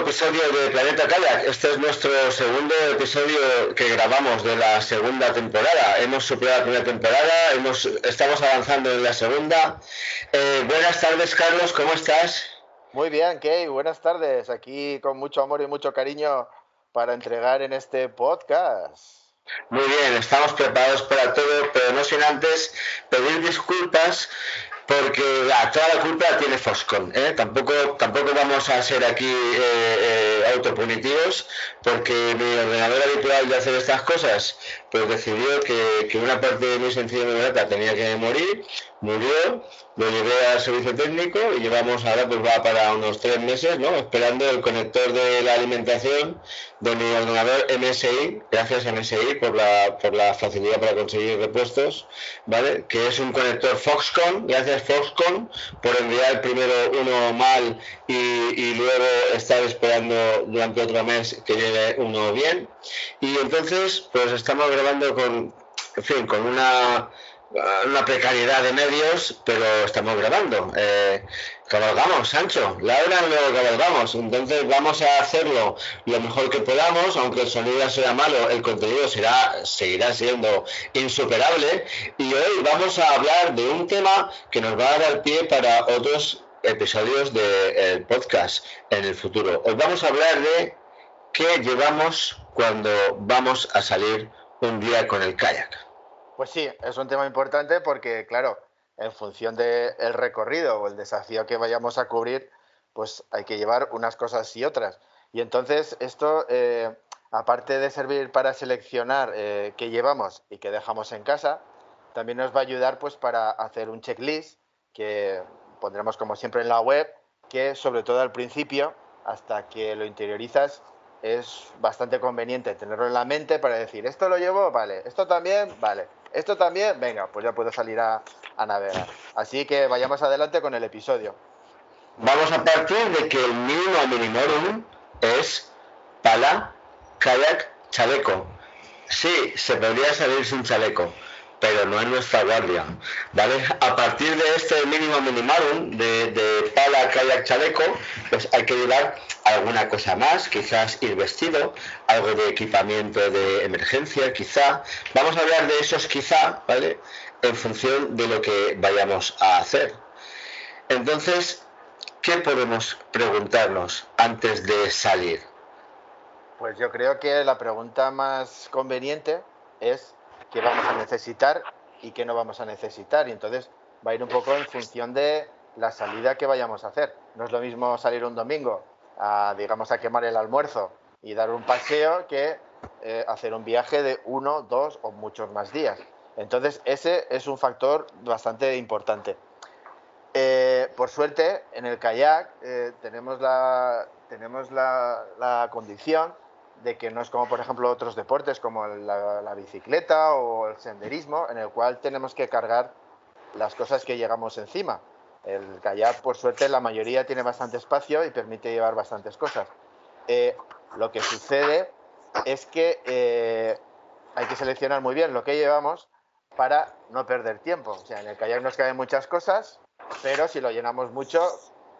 Episodio de Planeta Kayak. Este es nuestro segundo episodio que grabamos de la segunda temporada. Hemos superado la primera temporada, hemos, estamos avanzando en la segunda. Eh, buenas tardes, Carlos, ¿cómo estás? Muy bien, Kay, buenas tardes. Aquí con mucho amor y mucho cariño para entregar en este podcast. Muy bien, estamos preparados para todo, pero no sin antes pedir disculpas porque toda la culpa la tiene Foscon. ¿eh? Tampoco, tampoco vamos a ser aquí eh, eh, autopunitivos, porque mi ordenador habitual de hacer estas cosas, pues decidió que, que una parte muy sencilla de mi tenía que morir, murió, lo llevé al servicio técnico y llevamos ahora, pues va para unos tres meses, ¿no? Esperando el conector de la alimentación de mi ordenador MSI, gracias a MSI por la, por la facilidad para conseguir repuestos, ¿vale? Que es un conector Foxconn, gracias Foxconn por enviar primero uno mal y, y luego estar esperando durante otro mes que llegue uno bien. Y entonces, pues estamos grabando con, en fin, con una una precariedad de medios, pero estamos grabando. Eh, cabalgamos, Sancho, Laura lo cabalgamos. Entonces vamos a hacerlo lo mejor que podamos, aunque el sonido sea malo, el contenido será, seguirá siendo insuperable. Y hoy vamos a hablar de un tema que nos va a dar pie para otros episodios del podcast en el futuro. Hoy vamos a hablar de qué llevamos cuando vamos a salir un día con el kayak. Pues sí, es un tema importante porque, claro, en función del recorrido o el desafío que vayamos a cubrir, pues hay que llevar unas cosas y otras. Y entonces esto, eh, aparte de servir para seleccionar eh, qué llevamos y qué dejamos en casa, también nos va a ayudar pues para hacer un checklist que pondremos como siempre en la web, que sobre todo al principio, hasta que lo interiorizas, es bastante conveniente tenerlo en la mente para decir, esto lo llevo, vale, esto también, vale esto también, venga, pues ya puedo salir a, navegar. Así que vayamos adelante con el episodio. Vamos a partir de que el mínimo minimorum es pala, kayak, chaleco. Sí, se podría salir sin chaleco, pero no es nuestra guardia. ¿vale? A partir de este mínimo minimarum de, de pala, kayak, chaleco, pues hay que llevar alguna cosa más, quizás ir vestido, algo de equipamiento de emergencia, quizá. Vamos a hablar de esos quizá, ¿vale? En función de lo que vayamos a hacer. Entonces, ¿qué podemos preguntarnos antes de salir? Pues yo creo que la pregunta más conveniente es qué vamos a necesitar y qué no vamos a necesitar. Y entonces va a ir un poco en función de la salida que vayamos a hacer. No es lo mismo salir un domingo a, digamos, a quemar el almuerzo y dar un paseo que eh, hacer un viaje de uno, dos o muchos más días. Entonces, ese es un factor bastante importante. Eh, por suerte, en el kayak eh, tenemos, la, tenemos la, la, condición de que no es como, por ejemplo, otros deportes como la, la, bicicleta o el senderismo, en el cual tenemos que cargar las cosas que llegamos encima. El kayak, por suerte, la mayoría tiene bastante espacio y permite llevar bastantes cosas. Eh, lo que sucede es que eh, hay que seleccionar muy bien lo que llevamos para no perder tiempo. O sea, en el kayak nos caben muchas cosas, pero si lo llenamos mucho,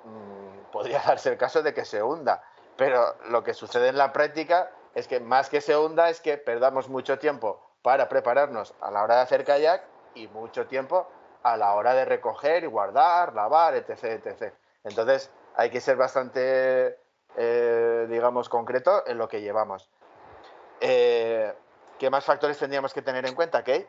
mmm, podría darse el caso de que se hunda. Pero lo que sucede en la práctica es que más que se hunda es que perdamos mucho tiempo para prepararnos a la hora de hacer kayak y mucho tiempo a la hora de recoger y guardar, lavar, etc. etc. Entonces hay que ser bastante, eh, digamos, concreto en lo que llevamos. Eh, ¿Qué más factores tendríamos que tener en cuenta, Kate?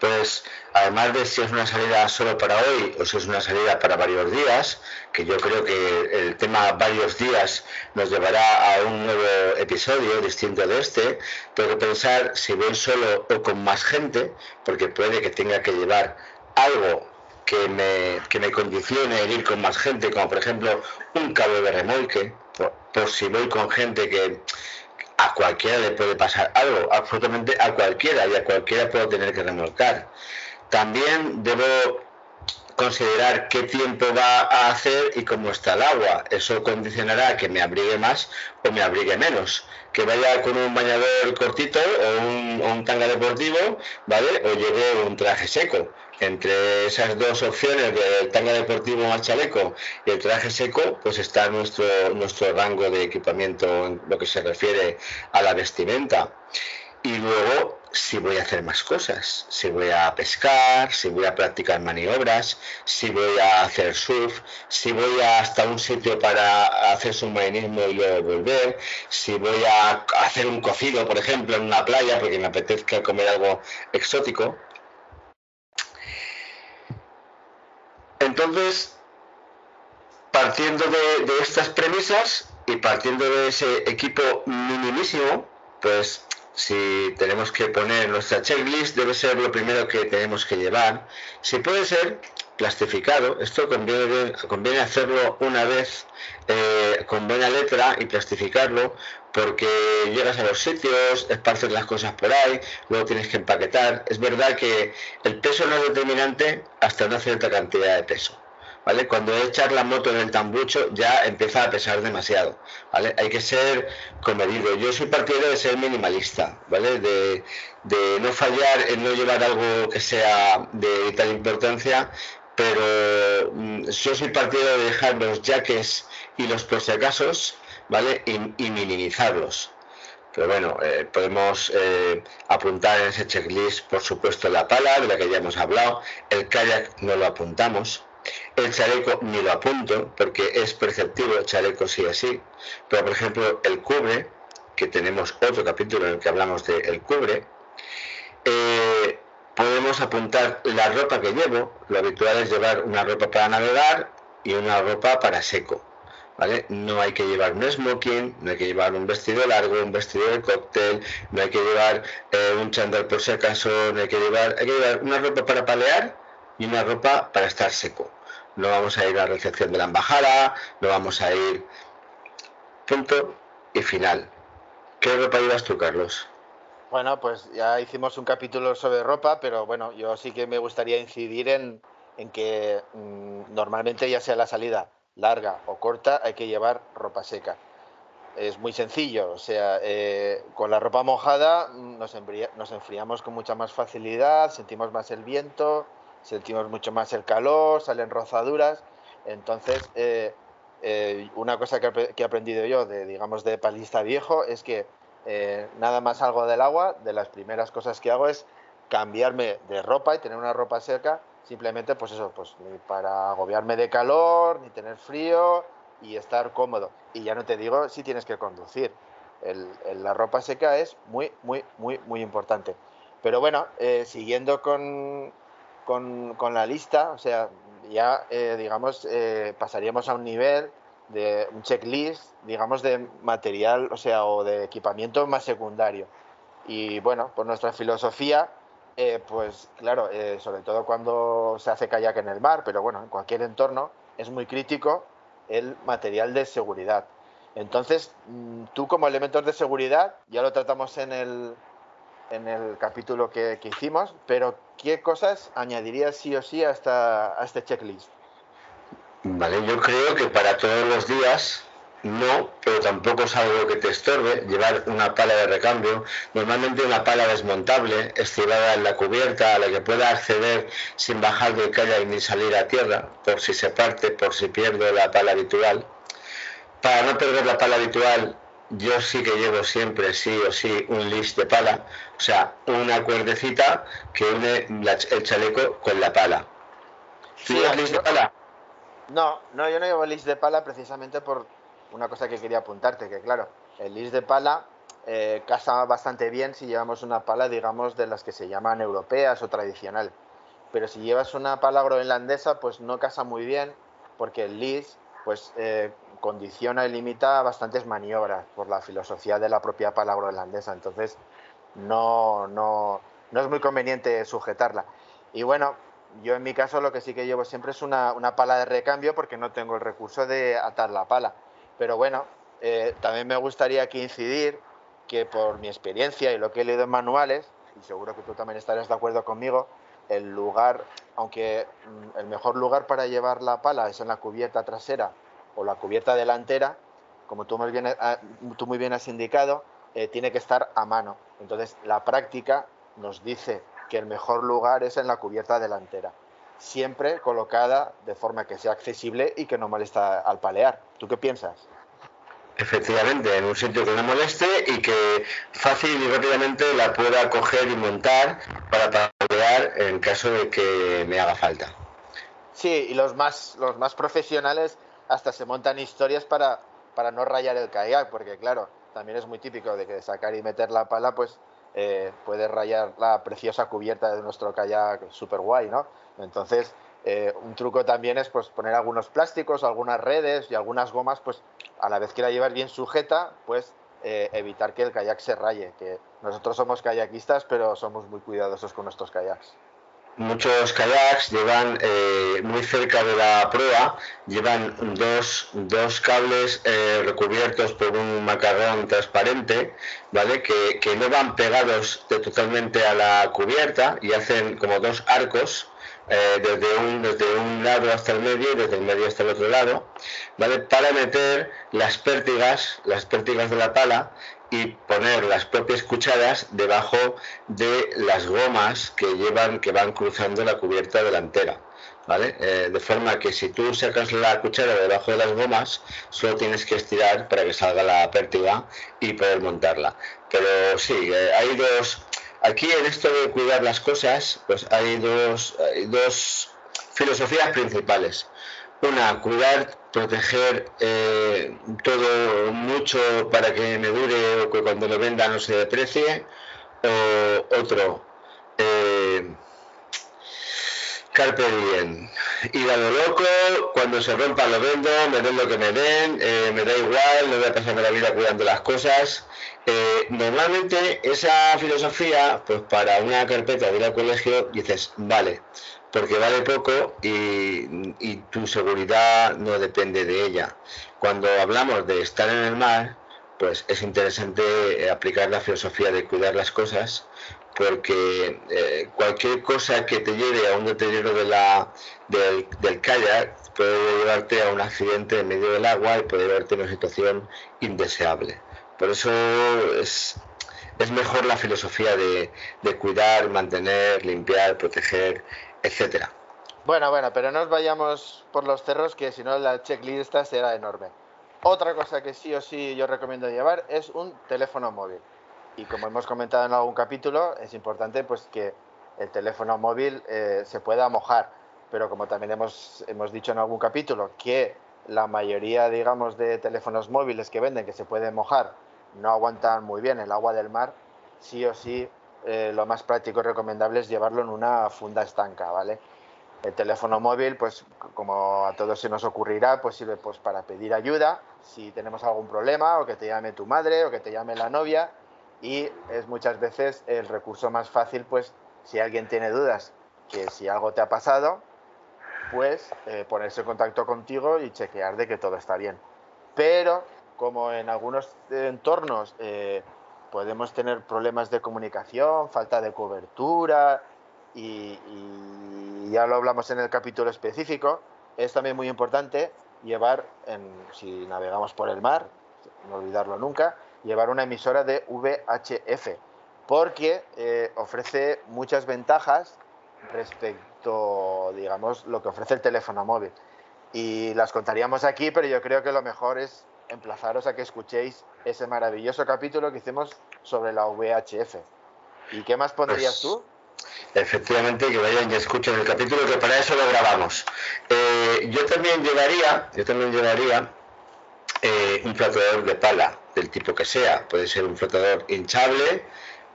Pues además de si es una salida solo para hoy o si es una salida para varios días, que yo creo que el tema varios días nos llevará a un nuevo episodio distinto de este, tengo que pensar si voy solo o con más gente, porque puede que tenga que llevar algo que me, que me condicione ir con más gente, como por ejemplo un cabo de remolque, por, si voy con gente que a cualquiera le puede pasar algo, absolutamente a cualquiera, y a cualquiera puedo tener que remolcar. También debo considerar qué tiempo va a hacer y cómo está el agua. Eso condicionará que me abrigue más o me abrigue menos. Que vaya con un bañador cortito o un, un tanga deportivo, ¿vale? O lleve un traje seco entre esas dos opciones del tanga deportivo más chaleco y el traje seco, pues está nuestro, nuestro rango de equipamiento en lo que se refiere a la vestimenta. Y luego, si voy a hacer más cosas, si voy a pescar, si voy a practicar maniobras, si voy a hacer surf, si voy hasta un sitio para hacer submarinismo y luego volver, si voy a hacer un cocido, por ejemplo, en una playa porque me apetezca comer algo exótico, Entonces, partiendo de, estas premisas y partiendo de ese equipo minimísimo, pues si tenemos que poner nuestra checklist, debe ser lo primero que tenemos que llevar. Si puede ser plastificado, esto conviene, conviene hacerlo una vez eh, con buena letra y plastificarlo, porque llegas a los sitios, esparces las cosas por ahí, luego tienes que empaquetar. Es verdad que el peso no es determinante hasta una cierta cantidad de peso. ¿Vale? Cuando echas la moto en el tambucho ya empieza a pesar demasiado, ¿vale? Hay que ser comedido. Yo soy partidario de ser minimalista, ¿vale? De, no fallar en no llevar algo que sea de vital importancia, pero mm, yo soy partidario de dejar los jaques y los por ¿vale? Y, minimizarlos. Pero bueno, eh, podemos eh, apuntar en ese checklist, por supuesto, la pala, de la que ya hemos hablado, el kayak no lo apuntamos, el chaleco ni lo apunto, porque es perceptivo el chaleco sí así, pero por ejemplo el cubre, que tenemos otro capítulo en el que hablamos del el cubre, eh, podemos apuntar la ropa que llevo, lo habitual es llevar una ropa para navegar y una ropa para seco. No hay que llevar un smoking, no hay que llevar un vestido largo, un vestido de cóctel, no hay que llevar eh, un chándal por si acaso, no hay que llevar, hay que llevar una ropa para palear y una ropa para estar seco. No vamos a ir a la recepción de la embajada, no vamos a ir. Punto y final. ¿Qué ropa llevas tú, Carlos? Bueno, pues ya hicimos un capítulo sobre ropa, pero bueno, yo sí que me gustaría incidir en, que mm, normalmente ya sea la salida larga o corta, hay que llevar ropa seca. Es muy sencillo, o sea, eh, con la ropa mojada nos, nos enfriamos con mucha más facilidad, sentimos más el viento, sentimos mucho más el calor, salen rozaduras. Entonces, eh, eh, una cosa que, he aprendido yo, de, digamos, de palista viejo, es que nada más salgo del agua, de las primeras cosas que hago es cambiarme de ropa y tener una ropa seca Simplemente, pues eso, pues ni para agobiarme de calor, ni tener frío y estar cómodo. Y ya no te digo si tienes que conducir. la ropa seca es muy, muy, muy, muy importante. Pero bueno, eh, siguiendo con, con, la lista, o sea, ya, eh, digamos, eh, pasaríamos a un nivel de un checklist, digamos, de material, o sea, o de equipamiento más secundario. Y bueno, por nuestra filosofía, eh, pues claro, eh, sobre todo cuando se hace kayak en el mar, pero bueno, en cualquier entorno es muy crítico el material de seguridad. Entonces, mm, tú como elementos de seguridad, ya lo tratamos en el, en el capítulo que, que hicimos, pero ¿qué cosas añadirías sí o sí a, esta, a este checklist? Vale, yo creo que para todos los días no, pero tampoco es algo que te estorbe llevar una pala de recambio, normalmente una pala desmontable, estirada en la cubierta, a la que pueda acceder sin bajar del kayak ni salir a tierra, por si se parte, por si pierdo la pala habitual. Para no perder la pala habitual, yo sí que llevo siempre, sí o sí, un list de pala, o sea, una cuerdecita que une el chaleco con la pala. ¿Llevas list de pala? No, no, yo no llevo list de pala precisamente por, una cosa que quería apuntarte, que claro, el lis de pala eh, casa bastante bien si llevamos una pala, digamos, de las que se llaman europeas o tradicional. Pero si llevas una pala groenlandesa, pues no casa muy bien, porque el lis pues, eh, condiciona y limita bastantes maniobras por la filosofía de la propia pala groenlandesa. Entonces, no, no, no es muy conveniente sujetarla. Y bueno, yo en mi caso lo que sí que llevo siempre es una, pala de recambio porque no tengo el recurso de atar la pala. Pero bueno, eh, también me gustaría que incidir que por mi experiencia y lo que he leído en manuales, y seguro que tú también estarás de acuerdo conmigo, el lugar, aunque mm, el mejor lugar para llevar la pala es en la cubierta trasera o la cubierta delantera, como tú muy bien, ah, tú muy bien has indicado, eh, tiene que estar a mano. Entonces, la práctica nos dice que el mejor lugar es en la cubierta delantera, siempre colocada de forma que sea accesible y que no molesta al palear. ¿Tú qué piensas? Efectivamente, en un sitio que no moleste y que fácil y rápidamente la pueda coger y montar para palear en caso de que me haga falta. Sí, y los más, los más profesionales hasta se montan historias para, para no rayar el kayak, porque claro, también es muy típico de que sacar y meter la pala, pues eh, puede rayar la preciosa cubierta de nuestro kayak super guay, ¿no? Entonces, eh, un truco también es pues poner algunos plásticos, algunas redes y algunas gomas, pues a la vez que la llevas bien sujeta, pues eh, evitar que el kayak se raye. Que nosotros somos kayakistas, pero somos muy cuidadosos con nuestros kayaks muchos kayaks llevan eh, muy cerca de la proa, llevan dos, dos cables eh, recubiertos por un macarrón transparente, ¿vale? Que, que, no van pegados totalmente a la cubierta y hacen como dos arcos. Eh, desde, un, desde un lado hasta el medio y desde el medio hasta el otro lado, ¿vale? Para meter las pértigas, las pértigas de la pala y poner las propias cucharas debajo de las gomas que llevan, que van cruzando la cubierta delantera. ¿Vale? Eh, de forma que si tú sacas la cuchara debajo de las gomas, solo tienes que estirar para que salga la pértiga y poder montarla. Pero sí, eh, hay dos. Aquí en esto de cuidar las cosas, pues hay dos, hay dos filosofías principales. Una, cuidar, proteger eh, todo mucho para que me dure o que cuando lo venda no se deprecie. O otro, eh, carpe diem. Ir a lo loco, cuando se rompa lo vendo, me den lo que me den, eh, me da igual, no voy a pasarme la vida cuidando las cosas. Eh, normalmente esa filosofía, pues para una carpeta de ir al colegio, dices, vale, porque vale poco y, tu seguridad no depende de ella. Cuando hablamos de estar en el mar, pues es interesante eh, aplicar la filosofía de cuidar las cosas, porque eh, cualquier cosa que te lleve a un deterioro de la, del, del kayak puede llevarte a un accidente en medio del agua y puede llevarte a una situación indeseable. Por eso es, mejor la filosofía de cuidar, mantener, limpiar, proteger etcétera. Bueno, bueno, pero no nos vayamos por los cerros, que si no la checklist será enorme. Otra cosa que sí o sí yo recomiendo llevar es un teléfono móvil. Y como hemos comentado en algún capítulo, es importante pues que el teléfono móvil eh, se pueda mojar. Pero como también hemos, hemos dicho en algún capítulo, que la mayoría, digamos, de teléfonos móviles que venden que se pueden mojar no aguantan muy bien el agua del mar, sí o sí eh, lo más práctico y recomendable es llevarlo en una funda estanca, ¿vale? El teléfono móvil, pues como a todos se nos ocurrirá, pues sirve pues, para pedir ayuda si tenemos algún problema o que te llame tu madre o que te llame la novia y es muchas veces el recurso más fácil, pues si alguien tiene dudas que si algo te ha pasado, pues eh, ponerse en contacto contigo y chequear de que todo está bien. Pero como en algunos entornos eh, podemos tener problemas de comunicación, falta de cobertura y, ya lo hablamos en el capítulo específico. Es también muy importante llevar, si navegamos por el mar, no olvidarlo nunca, llevar una emisora de VHF, porque eh, ofrece muchas ventajas respecto, digamos, lo que ofrece el teléfono móvil. Y las contaríamos aquí, pero yo creo que lo mejor es emplazaros a que escuchéis ese maravilloso capítulo que hicimos sobre la VHF. ¿Y qué más pondrías pues, tú? Efectivamente, que vayan y escuchen el capítulo, que para eso lo grabamos. Eh, yo también llevaría, yo también llevaría eh, un flotador de pala, del tipo que sea. Puede ser un flotador hinchable,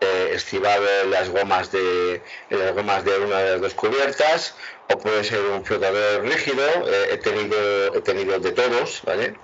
eh, estivado las gomas de las gomas de una de las dos cubiertas o puede ser un flotador rígido eh, he tenido he tenido de todos vale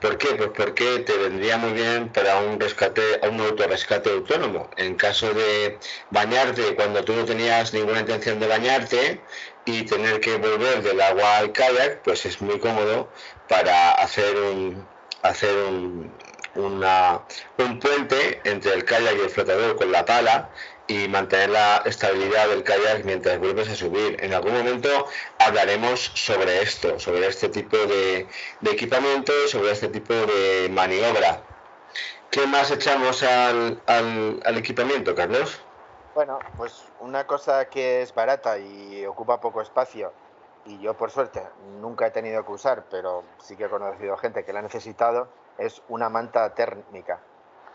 ¿por qué? pues porque te vendría muy bien para un rescate un autorrescate autónomo en caso de bañarte cuando tú no tenías ninguna intención de bañarte y tener que volver del agua al kayak, pues es muy cómodo para hacer un, hacer un, una, un puente entre el kayak y el flotador con la pala y mantener la estabilidad del kayak mientras vuelves a subir. En algún momento hablaremos sobre esto, sobre este tipo de, de equipamiento, sobre este tipo de maniobra. ¿Qué más echamos al, al, al equipamiento, Carlos? Bueno, pues una cosa que es barata y ocupa poco espacio y yo por suerte nunca he tenido que usar, pero sí que he conocido gente que la ha necesitado, es una manta térmica,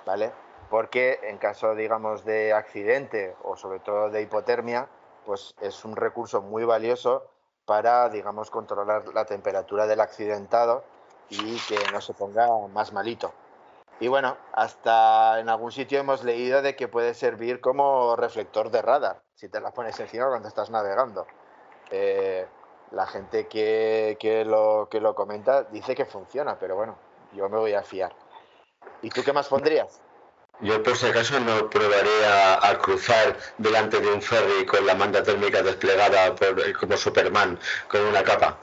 ¿vale? Porque en caso, digamos, de accidente o sobre todo de hipotermia, pues es un recurso muy valioso para, digamos, controlar la temperatura del accidentado y que no se ponga más malito. Y bueno, hasta en algún sitio hemos leído de que puede servir como reflector de radar, si te la pones encima cuando estás navegando. Eh, la gente que, que, lo, que lo comenta dice que funciona, pero bueno, yo me voy a fiar. ¿Y tú qué más pondrías? Yo por si acaso no probaré a, a, cruzar delante de un ferry con la manta térmica desplegada por, como Superman, con una capa.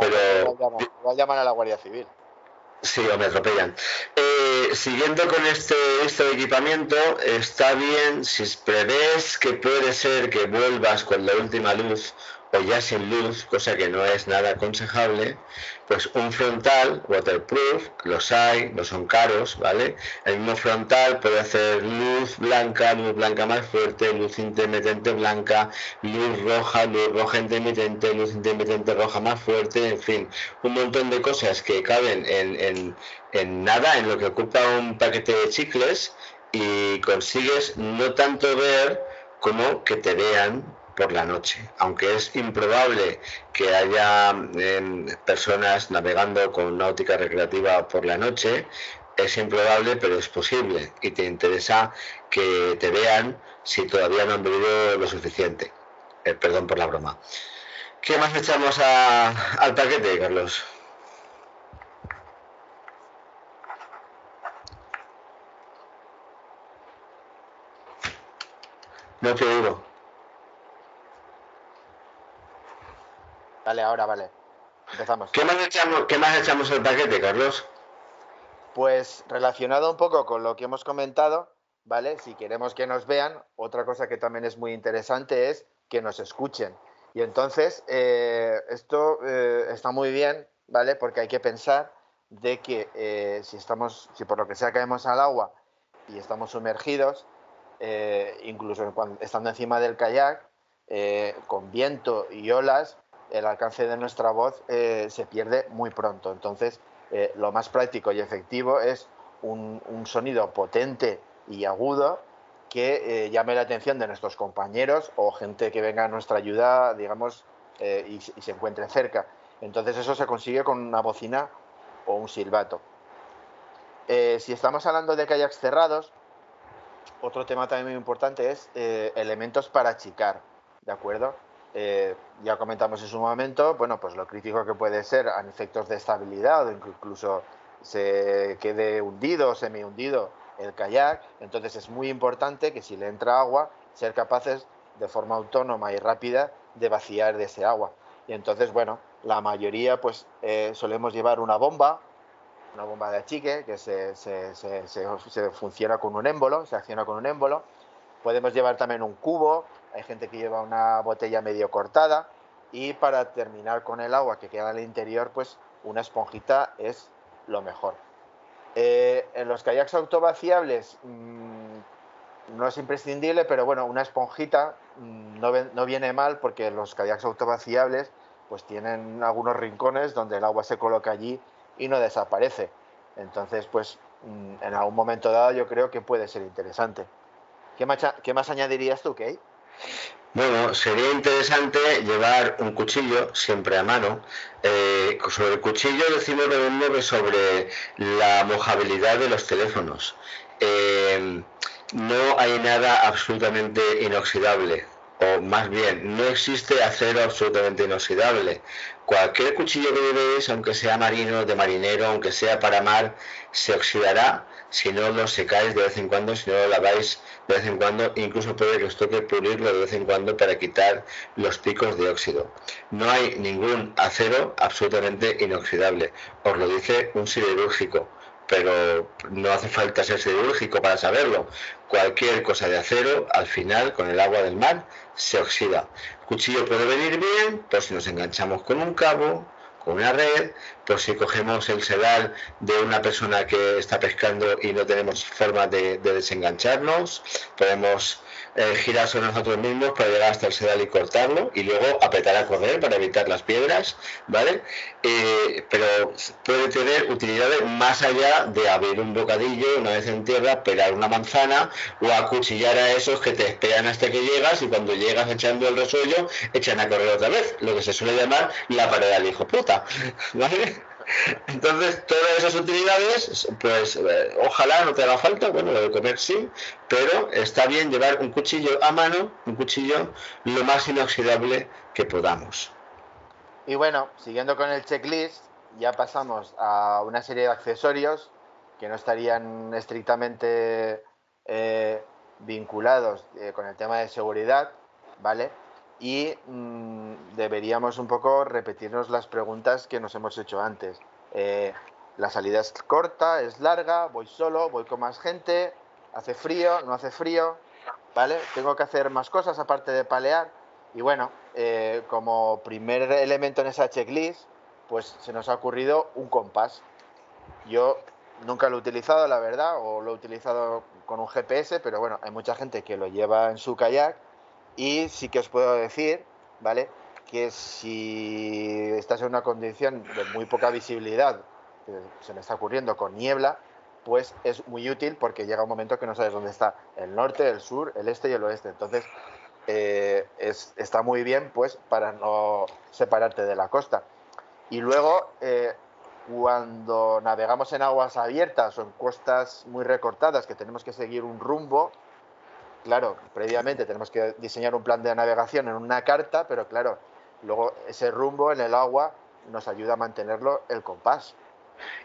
Pero... Voy a, llamar, a la Guardia Civil. Sí, o me atropellan. Eh, siguiendo con este, este equipamiento, está bien si prevés que puede ser que vuelvas con la última luz o ya sin luz, cosa que no es nada aconsejable, pues un frontal waterproof, los hay, no son caros, ¿vale? El mismo frontal puede hacer luz blanca, luz blanca más fuerte, luz intermitente blanca, luz roja, luz roja intermitente, luz intermitente roja más fuerte, en fin, un montón de cosas que caben en, en, en nada, en lo que ocupa un paquete de chicles y consigues no tanto ver como que te vean por la noche. Aunque es improbable que haya eh, personas navegando con náutica recreativa por la noche, es improbable, pero es posible. Y te interesa que te vean si todavía no han bebido lo suficiente. Eh, perdón por la broma. ¿Qué más echamos a, al paquete, Carlos? No te digo. Vale, ahora vale. Empezamos. ¿Qué más echamos, qué más echamos al paquete, Carlos? Pues relacionado un poco con lo que hemos comentado, ¿vale? Si queremos que nos vean, otra cosa que también es muy interesante es que nos escuchen. Y entonces, eh, esto eh, está muy bien, ¿vale? Porque hay que pensar de que eh, si estamos, si por lo que sea caemos al agua y estamos sumergidos, eh, incluso cuando, estando encima del kayak, con viento y olas, el alcance de nuestra voz eh, se pierde muy pronto. Entonces, eh, lo más práctico y efectivo es un, sonido potente y agudo que eh, llame la atención de nuestros compañeros o gente que venga a nuestra ayuda, digamos, y, se encuentre cerca. Entonces, eso se consigue con una bocina o un silbato. Si estamos hablando de kayaks cerrados, otro tema también muy importante es elementos para achicar, ¿de acuerdo? Eh, ya comentamos en su momento, bueno, pues lo crítico que puede ser a efectos de estabilidad incluso se quede hundido semi hundido el kayak, entonces es muy importante que si le entra agua, ser capaces de forma autónoma y rápida de vaciar de ese agua. Y entonces, bueno, la mayoría pues eh, solemos llevar una bomba, una bomba de achique que se, se, se, se, funciona con un émbolo, se acciona con un émbolo. Podemos llevar también un cubo, hay gente que lleva una botella medio cortada y para terminar con el agua que queda al interior, pues una esponjita es lo mejor. Eh, en los kayaks autovaciables mmm, no es imprescindible, pero bueno, una esponjita mmm, no, viene mal porque los kayaks autovaciables pues tienen algunos rincones donde el agua se coloca allí y no desaparece. Entonces, pues mmm, en algún momento dado yo creo que puede ser interesante. ¿Qué más, qué más añadirías tú, Kate? Bueno, sería interesante llevar un cuchillo siempre a mano. Eh, sobre el cuchillo decimos lo que sobre la mojabilidad de los teléfonos. Eh, no hay nada absolutamente inoxidable, o más bien, no existe acero absolutamente inoxidable. Cualquier cuchillo que llevéis, aunque sea marino, de marinero, aunque sea para mar, se oxidará si no lo secáis de vez en cuando, si no lo laváis de vez en cuando, incluso puede que os toque pulirlo de vez en cuando para quitar los picos de óxido. No hay ningún acero absolutamente inoxidable, os lo dice un siderúrgico pero no hace falta ser siderúrgico para saberlo. Cualquier cosa de acero, al final, con el agua del mar, se oxida. El cuchillo puede venir bien, pues si nos enganchamos con un cabo, con una red, pues si cogemos el sedal de una persona que está pescando y no tenemos forma de, de desengancharnos, podemos eh, girar sobre nosotros mismos para llegar hasta el sedal y cortarlo y luego apretar a correr para evitar las piedras, ¿vale? Eh, pero puede tener utilidades más allá de abrir un bocadillo una vez en tierra, pelar una manzana o acuchillar a esos que te esperan hasta que llegas y cuando llegas echando el resollo echan a correr otra vez, lo que se suele llamar la pared del hijo puta, ¿vale? Entonces, todas esas utilidades, pues eh, ojalá no te haga falta, bueno, lo de comer sí, pero está bien llevar un cuchillo a mano, un cuchillo lo más inoxidable que podamos. Y bueno, siguiendo con el checklist, ya pasamos a una serie de accesorios que no estarían estrictamente eh, vinculados eh, con el tema de seguridad, ¿vale? Y mm, deberíamos un poco repetirnos las preguntas que nos hemos hecho antes. Eh, la salida es corta, es larga, voy solo, voy con más gente, hace frío, no hace frío, ¿vale? Tengo que hacer más cosas aparte de palear. Y bueno, eh, como primer elemento en esa checklist, pues se nos ha ocurrido un compás. Yo nunca lo he utilizado, la verdad, o lo he utilizado con un GPS, pero bueno, hay mucha gente que lo lleva en su kayak y sí que os puedo decir, ¿vale? Que si estás en una condición de muy poca visibilidad, que se me está ocurriendo con niebla, pues es muy útil porque llega un momento que no sabes dónde está el norte, el sur, el este y el oeste. Entonces, eh, está muy bien pues para no separarte de la costa. Y luego, eh, cuando navegamos en aguas abiertas o en costas muy recortadas, que tenemos que seguir un rumbo, claro, previamente tenemos que diseñar un plan de navegación en una carta, pero claro, luego ese rumbo en el agua nos ayuda a mantenerlo el compás.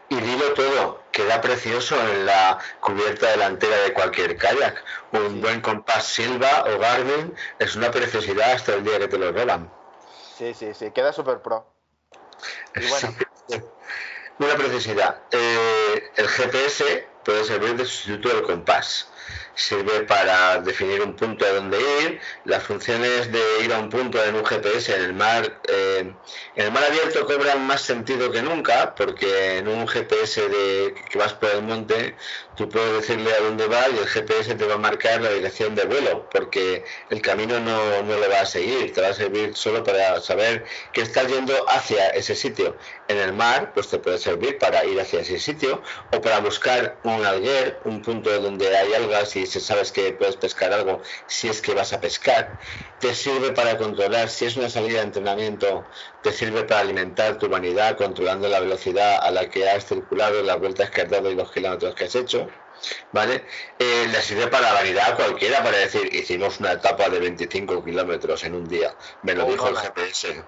Y dilo todo, queda precioso en la cubierta delantera de cualquier kayak. Un buen compás Silva o Garmin es una preciosidad hasta el día que te lo roban. Sí, sí, sí, queda súper pro. Y bueno. Una preciosidad. Eh, el GPS puede servir de sustituto del compás sirve para definir un punto a donde ir. Las funciones de ir a un punto en un GPS en el mar, eh, en el mar abierto cobran más sentido que nunca, porque en un GPS de que vas por el monte, tú puedes decirle a dónde va y el GPS te va a marcar la dirección de vuelo, porque el camino no, no lo va a seguir, te va a servir solo para saber que estás yendo hacia ese sitio. En el mar, pues te puede servir para ir hacia ese sitio o para buscar un alguer, un punto donde hay algas y si sabes que puedes pescar algo, si es que vas a pescar, te sirve para controlar, si es una salida de entrenamiento, te sirve para alimentar tu vanidad controlando la velocidad a la que has circulado, las vueltas que has dado y los kilómetros que has hecho. ¿Vale? Eh, le sirve para vanidad cualquiera para decir, hicimos una etapa de 25 kilómetros en un día. Me lo oh, dijo el GPS.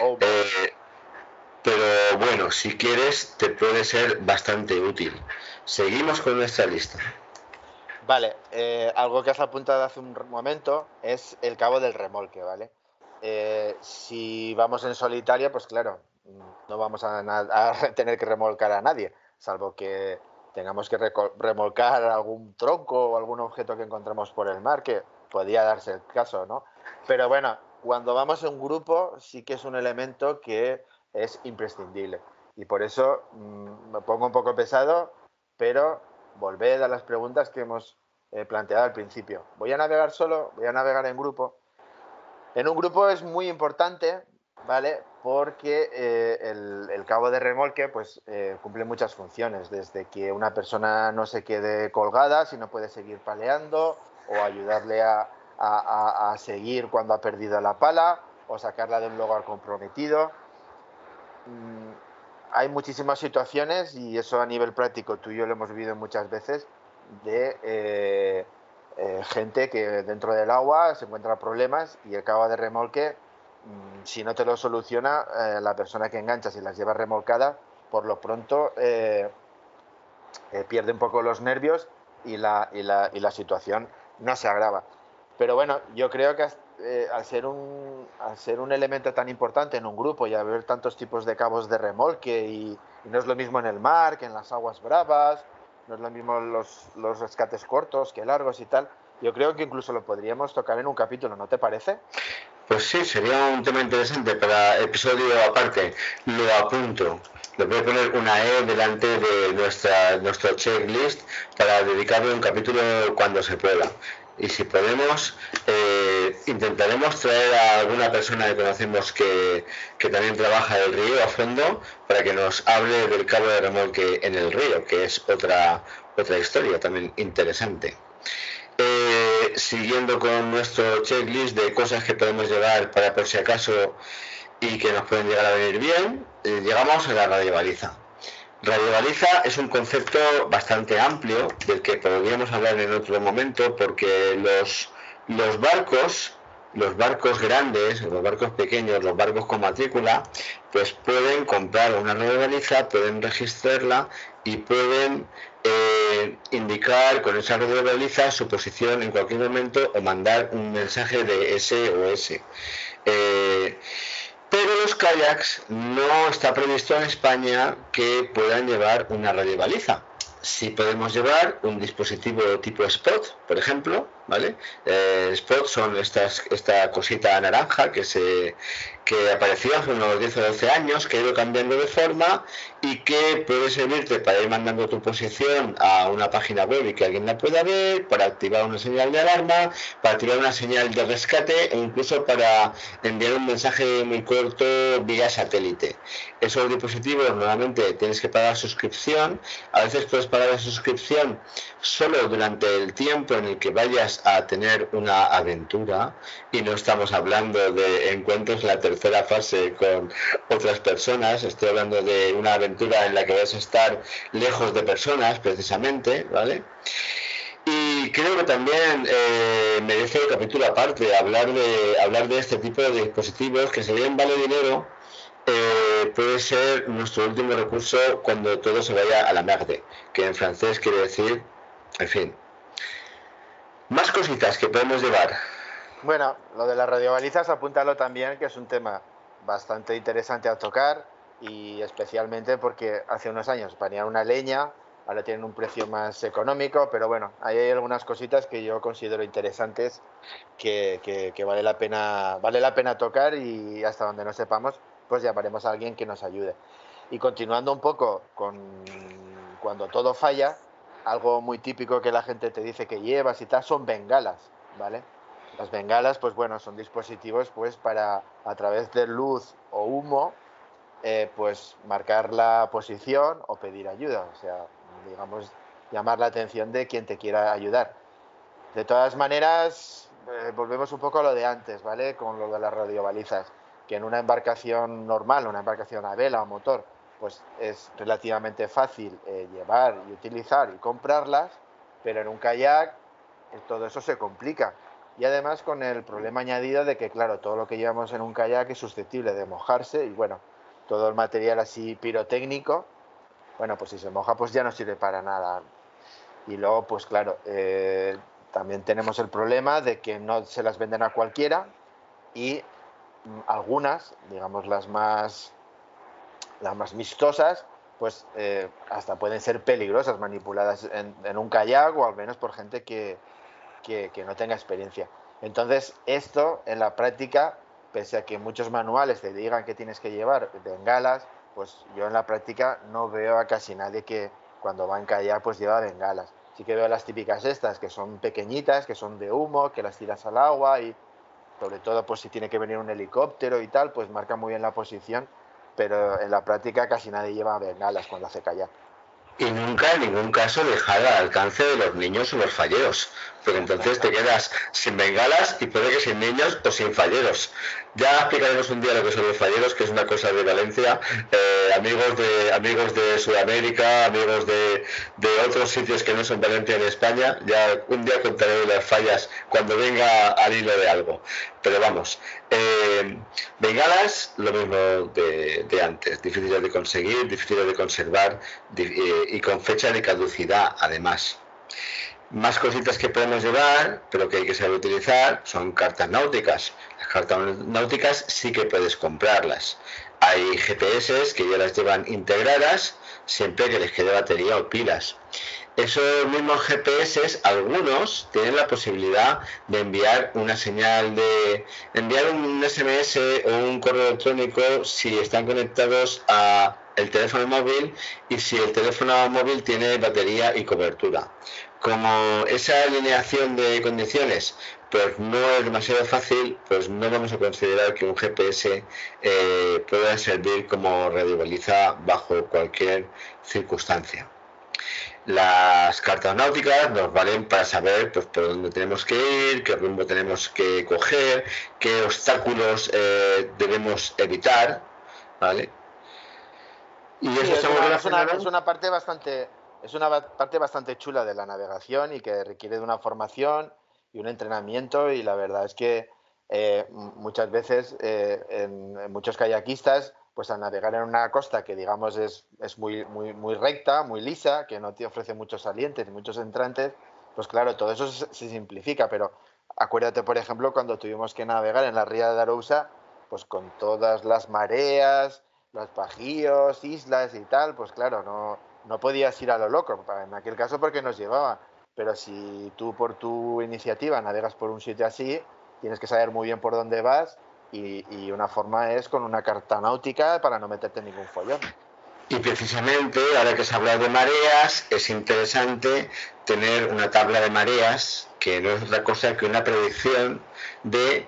Oh, eh, pero bueno, si quieres, te puede ser bastante útil. Seguimos con nuestra lista. Vale, eh, algo que has apuntado hace un momento es el cabo del remolque, ¿vale? Eh, si vamos en solitario, pues claro, no vamos a, tener que remolcar a nadie, salvo que tengamos que remolcar algún tronco o algún objeto que encontremos por el mar, que podría darse el caso, ¿no? Pero bueno, cuando vamos en grupo sí que es un elemento que es imprescindible. Y por eso mm, me pongo un poco pesado, pero volved a las preguntas que hemos eh, planteado al principio. ¿Voy a navegar solo? ¿Voy a navegar en grupo? En un grupo es muy importante, ¿vale? Porque eh, el, cabo de remolque pues, eh, cumple muchas funciones, desde que una persona no se quede colgada, si no puede seguir paleando, o ayudarle a, seguir cuando ha perdido la pala, o sacarla de un lugar comprometido. Mm, hay muchísimas situaciones, y eso a nivel práctico tú y yo lo hemos vivido muchas veces, de eh, eh, gente que dentro del agua se encuentra problemas y el cabo de remolque, mm, si no te lo soluciona, eh, la persona que engancha, si las lleva remolcada, por lo pronto eh, pierde un poco los nervios y la, y la, y la situación no se agrava. Pero bueno, yo creo que eh, al, ser un, al ser un elemento tan importante en un grupo y haber tantos tipos de cabos de remolque y, no es lo mismo en el mar que en las aguas bravas, no es lo mismo los, los rescates cortos que largos y tal, yo creo que incluso lo podríamos tocar en un capítulo, ¿no te parece? Pues sí, sería un tema interesante para episodio aparte. Lo apunto. Le voy a poner una E delante de nuestra, nuestro checklist para dedicarle un capítulo cuando se pueda y si podemos, eh, intentaremos traer a alguna persona que conocemos que, también trabaja el río a fondo para que nos hable del cabo de remolque en el río, que es otra, otra historia también interesante. Eh, siguiendo con nuestro checklist de cosas que podemos llevar para por si acaso y que nos pueden llegar a venir bien, eh, llegamos a la radio baliza. Radiobaliza es un concepto bastante amplio del que podríamos hablar en otro momento porque los, los barcos, los barcos grandes, los barcos pequeños, los barcos con matrícula, pues pueden comprar una radiobaliza, pueden registrarla y pueden eh, indicar con esa radiobaliza su posición en cualquier momento o mandar un mensaje de SOS. Eh, pero los kayaks no está previsto en España que puedan llevar una radiobaliza. Sí podemos llevar un dispositivo tipo Spot, por ejemplo, ¿vale? Eh, Spot son estas, esta cosita naranja que se que apareció hace unos 10 o 12 años, que ha ido cambiando de forma y que puede servirte para ir mandando tu posición a una página web y que alguien la pueda ver, para activar una señal de alarma, para activar una señal de rescate e incluso para enviar un mensaje muy corto vía satélite. Esos dispositivos normalmente tienes que pagar suscripción, a veces puedes pagar la suscripción solo durante el tiempo en el que vayas a tener una aventura. Y no estamos hablando de encuentros en la tercera fase con otras personas, estoy hablando de una aventura en la que vas a estar lejos de personas precisamente, ¿vale? Y creo que también eh, merece el capítulo aparte hablar de hablar de este tipo de dispositivos que si bien vale dinero eh, puede ser nuestro último recurso cuando todo se vaya a la merde, que en francés quiere decir, en fin. Más cositas que podemos llevar. Bueno, lo de las radiobalizas, apúntalo también, que es un tema bastante interesante a tocar y especialmente porque hace unos años ponían una leña, ahora tienen un precio más económico, pero bueno, ahí hay algunas cositas que yo considero interesantes que, que, vale, la pena, vale la pena tocar y hasta donde no sepamos, pues llamaremos a alguien que nos ayude. Y continuando un poco con cuando todo falla, algo muy típico que la gente te dice que llevas y tal son bengalas, ¿vale? Las bengalas, pues bueno, son dispositivos pues para a través de luz o humo, eh, pues marcar la posición o pedir ayuda, o sea, digamos, llamar la atención de quien te quiera ayudar. De todas maneras, eh, volvemos un poco a lo de antes, ¿vale? Con lo de las radiobalizas, que en una embarcación normal, una embarcación a vela o motor, pues es relativamente fácil eh, llevar y utilizar y comprarlas, pero en un kayak todo eso se complica y además con el problema añadido de que, claro, todo lo que llevamos en un kayak es susceptible de mojarse y bueno, todo el material así pirotécnico, bueno, pues si se moja pues ya no sirve para nada. Y luego, pues claro, eh, también tenemos el problema de que no se las venden a cualquiera y mm, algunas, digamos las más, las más vistosas, pues eh, hasta pueden ser peligrosas manipuladas en, un kayak o al menos por gente que, que, no tenga experiencia. Entonces, esto en la práctica, pese a que muchos manuales te digan que tienes que llevar bengalas, pues yo en la práctica no veo a casi nadie que cuando va en kayak pues lleva bengalas. Sí que veo las típicas estas, que son pequeñitas, que son de humo, que las tiras al agua y sobre todo pues si tiene que venir un helicóptero y tal, pues marca muy bien la posición, pero en la práctica casi nadie lleva bengalas cuando hace kayak y nunca en ningún caso dejar al alcance de los niños o los falleros, porque entonces te quedas sin bengalas y puede que sin niños o sin falleros. Ya explicaremos un día lo que son los falleros, que es una cosa de Valencia, eh, amigos de amigos de Sudamérica, amigos de, de, otros sitios que no son Valencia en España, ya un día contaré las fallas cuando venga al hilo de algo. Pero vamos, eh, bengalas, lo mismo de, antes, difíciles de conseguir, difíciles de conservar eh, y con fecha de caducidad además. Más cositas que podemos llevar, pero que hay que saber utilizar, son cartas náuticas. Las cartas náuticas sí que puedes comprarlas. Hay GPS que ya las llevan integradas, siempre que les quede batería o pilas esos mismos GPS, algunos tienen la posibilidad de enviar una señal de enviar un SMS o un correo electrónico si están conectados a el teléfono móvil y si el teléfono móvil tiene batería y cobertura. Como esa alineación de condiciones pues no es demasiado fácil, pues no vamos a considerar que un GPS eh, pueda servir como radiobaliza bajo cualquier circunstancia. Las cartas náuticas nos valen para saber pues, por dónde tenemos que ir, qué rumbo tenemos que coger, qué obstáculos eh, debemos evitar, ¿vale? Y eso es, una, es, una, parte bastante es una parte bastante chula de la navegación y que requiere de una formación y un entrenamiento y la verdad es que eh, muchas veces eh, en, muchos kayakistas pues al navegar en una costa que digamos es, es muy, muy, muy recta, muy lisa, que no te ofrece muchos salientes y muchos entrantes, pues claro, todo eso se, simplifica, pero acuérdate, por ejemplo, cuando tuvimos que navegar en la ría de Arousa, pues con todas las mareas, los pajíos, islas y tal, pues claro, no, no podías ir a lo loco, en aquel caso porque nos llevaba, pero si tú por tu iniciativa navegas por un sitio así, tienes que saber muy bien por dónde vas y, una forma es con una carta náutica para no meterte en ningún follón. Y precisamente, ahora que se habla de mareas, es interesante tener una tabla de mareas, que no es otra cosa que una predicción de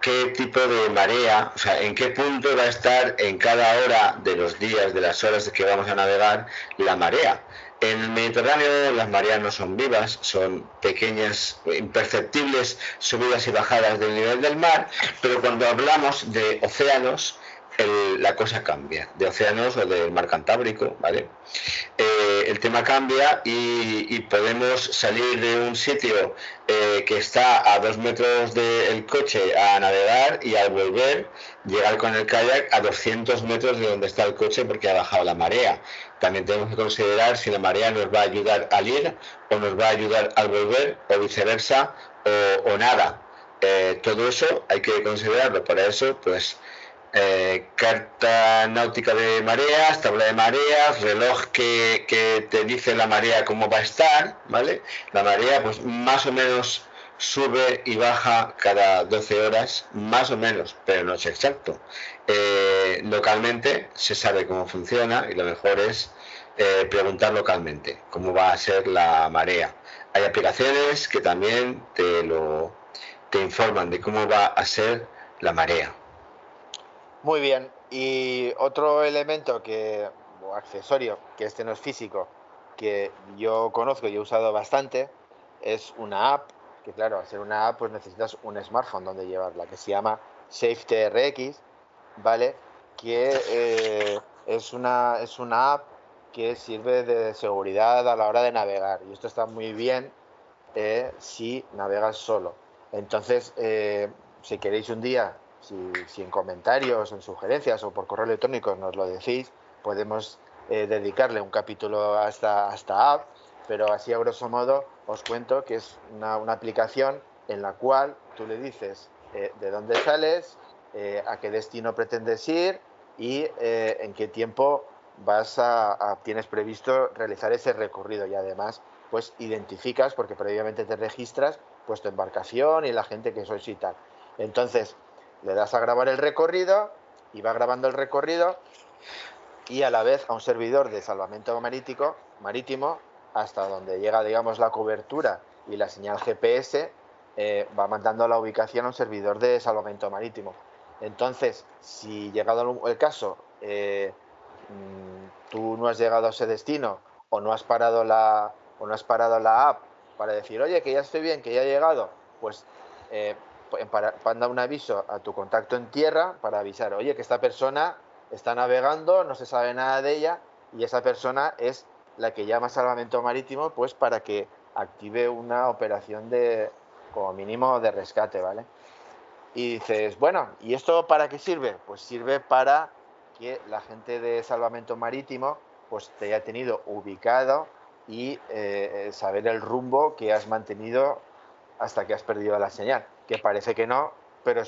qué tipo de marea, o sea, en qué punto va a estar en cada hora de los días, de las horas que vamos a navegar, la marea. En el Mediterráneo las mareas no son vivas, son pequeñas, imperceptibles subidas y bajadas del nivel del mar, pero cuando hablamos de océanos, la cosa cambia, de océanos o del mar Cantábrico, ¿vale? Eh, el tema cambia y, podemos salir de un sitio eh, que está a dos metros del coche a navegar y al volver llegar con el kayak a 200 metros de donde está el coche porque ha bajado la marea. También tenemos que considerar si la marea nos va a ayudar al ir o nos va a ayudar al volver o viceversa o, nada. Eh, todo eso hay que considerarlo. Para eso, pues eh, carta náutica de mareas, tabla de mareas, reloj que, que, te dice la marea cómo va a estar, ¿vale? La marea pues más o menos sube y baja cada 12 horas, más o menos, pero no es exacto. Eh, localmente se sabe cómo funciona y lo mejor es eh, preguntar localmente cómo va a ser la marea. Hay aplicaciones que también te informan de cómo va a ser la marea. Muy bien. Y otro elemento que, o accesorio, que este no es físico, que yo conozco y he usado bastante, es una app, que claro, al ser una app pues necesitas un smartphone donde llevarla, que se llama SafeTRX, ¿vale? Que eh, es, una, es una app que sirve de seguridad a la hora de navegar. Y esto está muy bien eh, si navegas solo. Entonces, eh, si queréis un día si, en comentarios, en sugerencias o por correo electrónico nos lo decís, podemos dedicarle un capítulo a esta, app, pero así a grosso modo os cuento que es una, aplicación en la cual tú le dices de dónde sales, eh, a qué destino pretendes ir y en qué tiempo vas a, tienes previsto realizar ese recorrido y además pues identificas porque previamente te registras pues tu embarcación y la gente que sois y tal. Entonces, le das a grabar el recorrido y va grabando el recorrido y a la vez a un servidor de salvamento marítimo, marítimo hasta donde llega, digamos, la cobertura y la señal GPS, eh, va mandando la ubicación a un servidor de salvamento marítimo. Entonces, si llegado el caso, eh, mm, tú no has llegado a ese destino o no has parado la o no has parado la app para decir, oye, que ya estoy bien, que ya he llegado, pues eh, para, un aviso a tu contacto en tierra para avisar, oye, que esta persona está navegando, no se sabe nada de ella, y esa persona es la que llama salvamento marítimo, pues para que active una operación de, como mínimo, de rescate, ¿vale? Y dices, bueno, ¿y esto para qué sirve? Pues sirve para que la gente de salvamento marítimo pues te haya tenido ubicado y eh, saber el rumbo que has mantenido hasta que has perdido la señal. Que parece que no, pero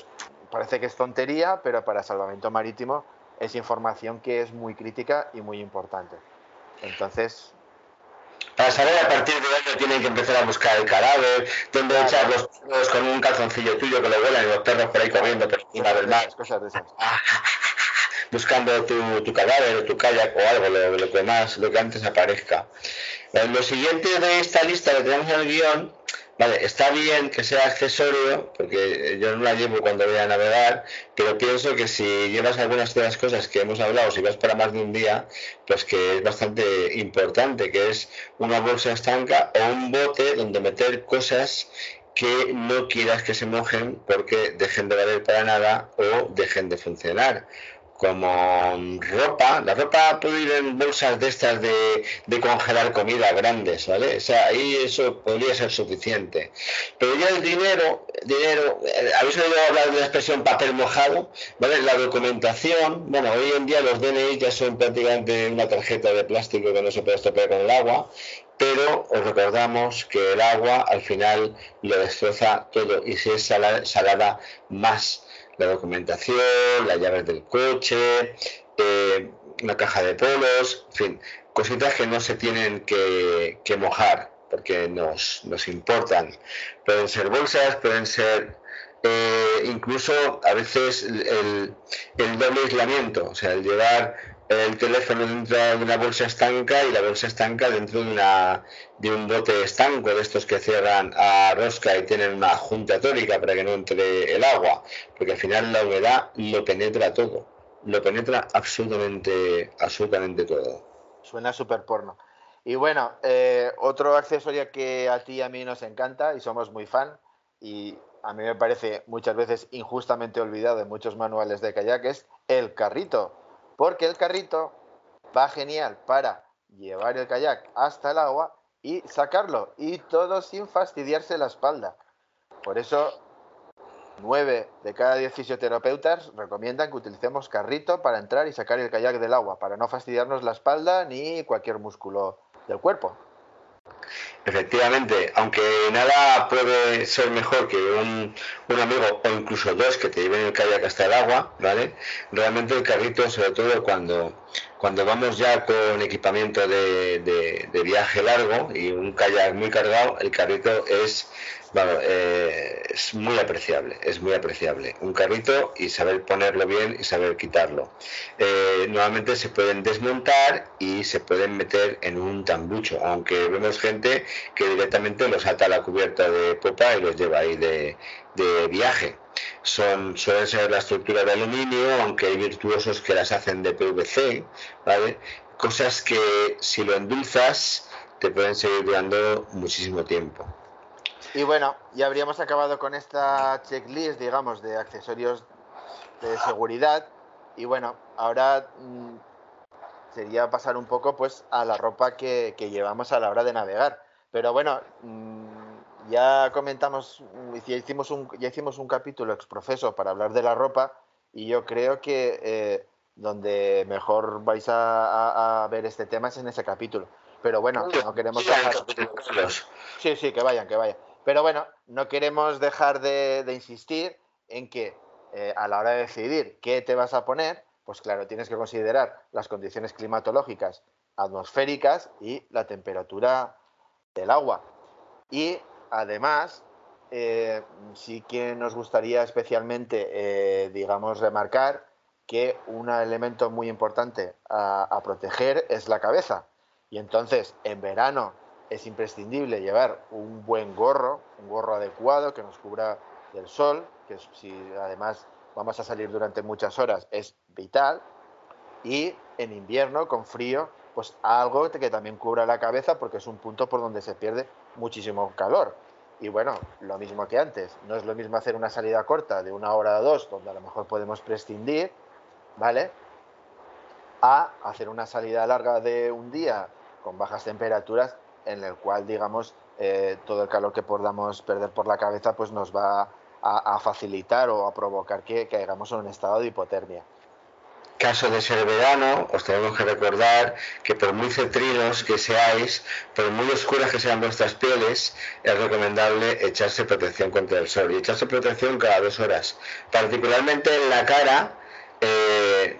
parece que es tontería, pero para salvamento marítimo es información que es muy crítica y muy importante. Entonces, para saber a partir de dónde tienen que empezar a buscar el cadáver, dónde echar los perros con un calzoncillo tuyo que lo vuelan y los perros por ahí corriendo por encima del mar. Cosas de esas. Buscando tu, tu, cadáver o tu kayak o algo, lo, que más, lo que antes aparezca. Eh, lo siguiente de esta lista que tenemos en el guion Vale, está bien que sea accesorio, porque yo no la llevo cuando voy a navegar, pero pienso que si llevas algunas de las cosas que hemos hablado, si vas para más de un día, pues que es bastante importante, que es una bolsa estanca o un bote donde meter cosas que no quieras que se mojen porque dejen de valer para nada o dejen de funcionar como ropa, la ropa puede ir en bolsas de estas de, congelar comida grandes, ¿vale? O sea, ahí eso podría ser suficiente. Pero ya el dinero, dinero, eh, habéis oído hablar de la expresión papel mojado, ¿vale? La documentación, bueno, hoy en día los DNI ya son prácticamente una tarjeta de plástico que no se puede estropear con el agua, pero os recordamos que el agua al final lo destroza todo y si es salada más la documentación, las llaves del coche, eh, una caja de polos, en fin, cositas que no se tienen que, mojar porque nos, nos, importan. Pueden ser bolsas, pueden ser eh, incluso a veces el, doble aislamiento, o sea, el llevar el teléfono dentro de una bolsa estanca y la bolsa estanca dentro de, una, de un bote estanco de estos que cierran a rosca y tienen una junta tórica para que no entre el agua, porque al final la humedad lo penetra todo, lo penetra absolutamente, absolutamente todo. Suena súper porno. Y bueno, eh, otro accesorio que a ti y a mí nos encanta y somos muy fan y a mí me parece muchas veces injustamente olvidado en muchos manuales de kayak es el carrito porque el carrito va genial para llevar el kayak hasta el agua y sacarlo, y todo sin fastidiarse la espalda. Por eso, 9 de cada 10 fisioterapeutas recomiendan que utilicemos carrito para entrar y sacar el kayak del agua, para no fastidiarnos la espalda ni cualquier músculo del cuerpo. Efectivamente, aunque nada puede ser mejor que un, amigo o incluso dos que te lleven el kayak hasta el agua, ¿vale? Realmente el carrito, sobre todo cuando, cuando vamos ya con equipamiento de, de viaje largo y un kayak muy cargado, el carrito es bueno, eh, es muy apreciable, es muy apreciable. Un carrito y saber ponerlo bien y saber quitarlo. Eh, nuevamente se pueden desmontar y se pueden meter en un tambucho, aunque vemos gente que directamente los ata a la cubierta de popa y los lleva ahí de, viaje. Son, suelen ser la estructura de aluminio, aunque hay virtuosos que las hacen de PVC, ¿vale? Cosas que si lo endulzas te pueden seguir durando muchísimo tiempo. Y bueno, ya habríamos acabado con esta checklist, digamos, de accesorios de seguridad. Y bueno, ahora mm, sería pasar un poco pues a la ropa que, llevamos a la hora de navegar. Pero bueno, mm, ya comentamos, ya hicimos un, ya hicimos un capítulo exprofeso para hablar de la ropa y yo creo que eh, donde mejor vais a, a, ver este tema es en ese capítulo. Pero bueno, no queremos dejar... Sí, sí, que vayan, que vayan. Pero bueno, no queremos dejar de, insistir en que eh, a la hora de decidir qué te vas a poner, pues claro, tienes que considerar las condiciones climatológicas atmosféricas y la temperatura del agua. Y además, eh, sí que nos gustaría especialmente, eh, digamos, remarcar que un elemento muy importante a proteger es la cabeza. Y entonces, en verano, es imprescindible llevar un buen gorro, un gorro adecuado que nos cubra del sol, que si además vamos a salir durante muchas horas es vital. Y en invierno, con frío, pues algo que también cubra la cabeza porque es un punto por donde se pierde muchísimo calor. Y bueno, lo mismo que antes, no es lo mismo hacer una salida corta de una hora o dos, donde a lo mejor podemos prescindir, ¿vale? A hacer una salida larga de un día con bajas temperaturas en el cual, digamos, eh, todo el calor que podamos perder por la cabeza pues nos va a a, facilitar o a provocar que caigamos en un estado de hipotermia caso de ser verano, os tenemos que recordar que por muy cetrinos que seáis, por muy oscuras que sean vuestras pieles, es recomendable echarse protección contra el sol y echarse protección cada dos horas, particularmente en la cara. Eh,